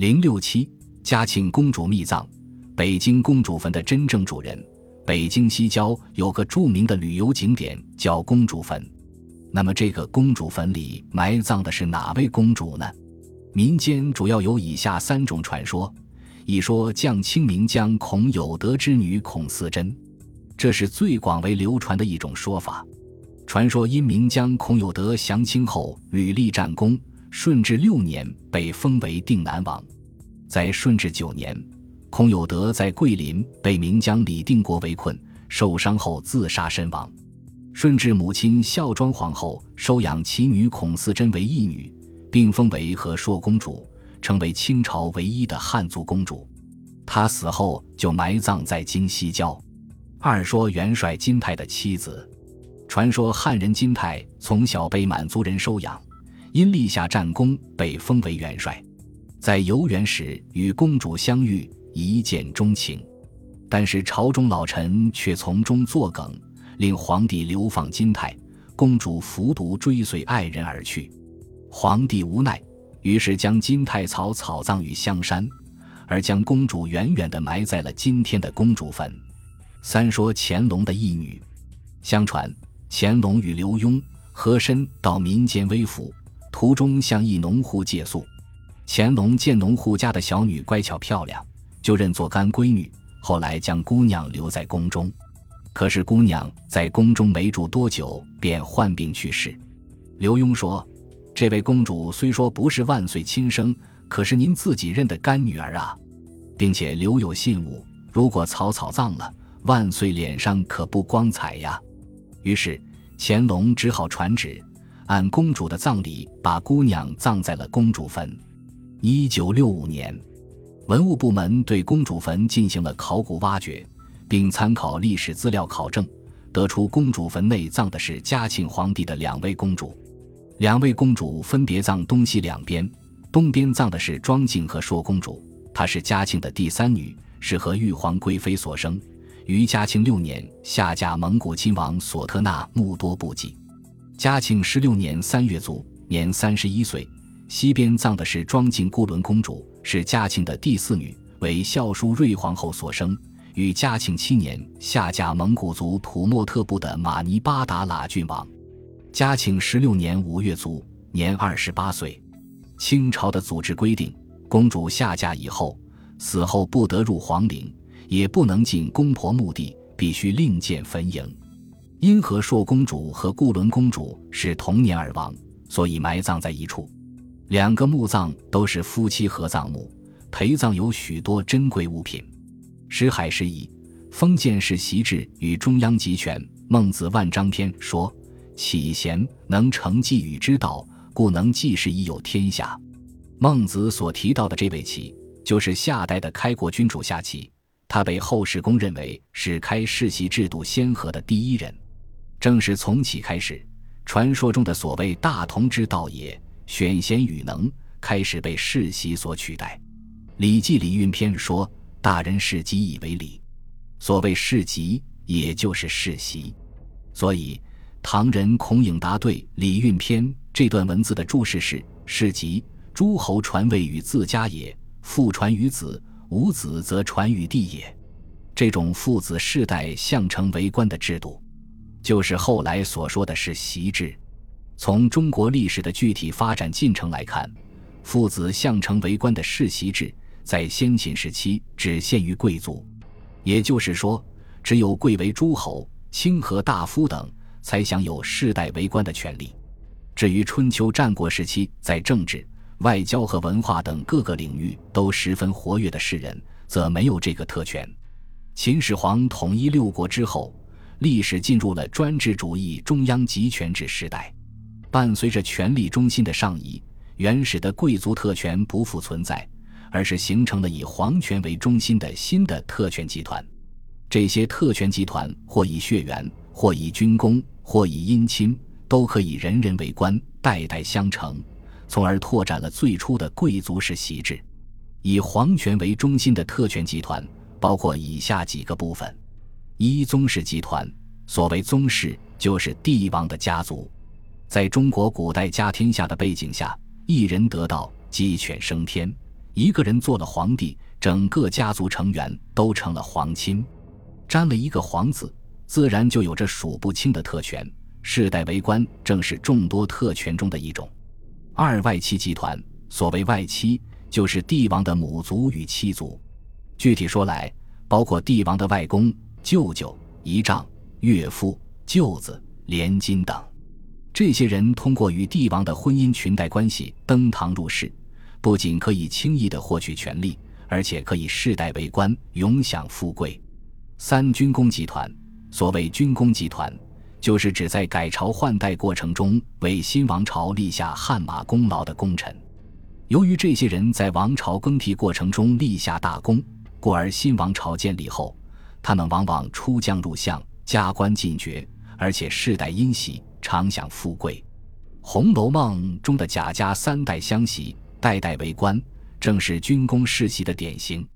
零六七，嘉庆公主秘葬。北京公主坟的真正主人，北京西郊有个著名的旅游景点叫公主坟。那么，这个公主坟里埋葬的是哪位公主呢？民间主要有以下三种传说：一说降清明江孔有德之女孔思珍，这是最广为流传的一种说法。传说因明江孔有德降清后屡立战功，顺治六年被封为定南王。在顺治九年，孔有德在桂林被明江李定国围困，受伤后自杀身亡。顺治母亲孝庄皇后收养其女孔思贞为义女，并封为和硕公主，成为清朝唯一的汉族公主。她死后就埋葬在京西郊。二说元帅金泰的妻子，传说汉人金泰从小被满族人收养，因立下战功被封为元帅，在游园时与公主相遇，一见钟情，但是朝中老臣却从中作梗。令皇帝流放金泰，公主服毒追随爱人而去，皇帝无奈，于是将金泰草草葬于香山，而将公主远远地埋在了今天的公主坟。三说乾隆的义女，相传乾隆与刘墉和珅到民间微服，途中向一农户借宿，乾隆见农户家的小女乖巧漂亮，就认作干闺女，后来将姑娘留在宫中。可是姑娘在宫中没住多久，便患病去世。刘墉说：“这位公主虽说不是万岁亲生，可是您自己认的干女儿啊，并且留有信物。如果草草葬了，万岁脸上可不光彩呀。”于是乾隆只好传旨，按公主的葬礼，把姑娘葬在了公主坟。一九六五年，文物部门对公主坟进行了考古挖掘。并参考历史资料考证，得出公主坟内葬的是嘉庆皇帝的两位公主，两位公主分别葬东西两边，东边葬的是庄敬和硕公主，她是嘉庆的第三女，是和玉皇贵妃所生，于嘉庆六年下嫁蒙古亲王索特纳木多部济，嘉庆十六年三月卒，年三十一岁。西边葬的是庄敬孤伦公主，是嘉庆的第四女，为孝淑睿皇后所生。于嘉庆七年下嫁蒙古族土默特部的马尼巴达喇郡王，嘉庆十六年五月卒，年二十八岁。清朝的组织规定，公主下嫁以后，死后不得入皇陵，也不能进公婆墓地，必须另建坟茔。因和硕公主和固伦公主是同年而亡，所以埋葬在一处。两个墓葬都是夫妻合葬墓，陪葬有许多珍贵物品。石海时以封建世袭制与中央集权。孟子万章篇说：“启贤能成继与之道，故能继世以有天下。”孟子所提到的这位启，就是夏代的开国君主夏启，他被后世公认为是开世袭制度先河的第一人。正是从启开始，传说中的所谓大同之道也，选贤与能开始被世袭所取代。《礼记·礼运篇》说。大人世袭以为礼，所谓世袭，也就是世袭。所以，唐人孔颖达对《礼运篇》这段文字的注释是：世袭，诸侯传位于自家也，父传于子，无子则传于弟也。这种父子世代相承为官的制度，就是后来所说的世袭制。从中国历史的具体发展进程来看，父子相承为官的世袭制。在先秦时期，只限于贵族，也就是说，只有贵为诸侯、清和大夫等，才享有世代为官的权利。至于春秋战国时期，在政治、外交和文化等各个领域都十分活跃的士人，则没有这个特权。秦始皇统一六国之后，历史进入了专制主义中央集权制时代，伴随着权力中心的上移，原始的贵族特权不复存在。而是形成了以皇权为中心的新的特权集团，这些特权集团或以血缘，或以军功，或以姻亲，都可以人人为官，代代相承，从而拓展了最初的贵族式习制。以皇权为中心的特权集团包括以下几个部分：一、宗室集团。所谓宗室，就是帝王的家族。在中国古代家天下的背景下，一人得道，鸡犬升天。一个人做了皇帝，整个家族成员都成了皇亲，沾了一个皇字，自然就有着数不清的特权。世代为官正是众多特权中的一种。二外戚集团，所谓外戚，就是帝王的母族与妻族。具体说来，包括帝王的外公、舅舅、姨丈、岳父、舅子、连襟等。这些人通过与帝王的婚姻裙带关系登堂入室，不仅可以轻易地获取权力，而且可以世代为官，永享富贵。三军功集团，所谓军功集团。就是指在改朝换代过程中为新王朝立下汗马功劳的功臣。由于这些人在王朝更替过程中立下大功，故而新王朝建立后，他们往往出将入相、加官进爵，而且世代殷袭，常享富贵。《红楼梦》中的贾家三代相袭，代代为官，正是军功世袭的典型。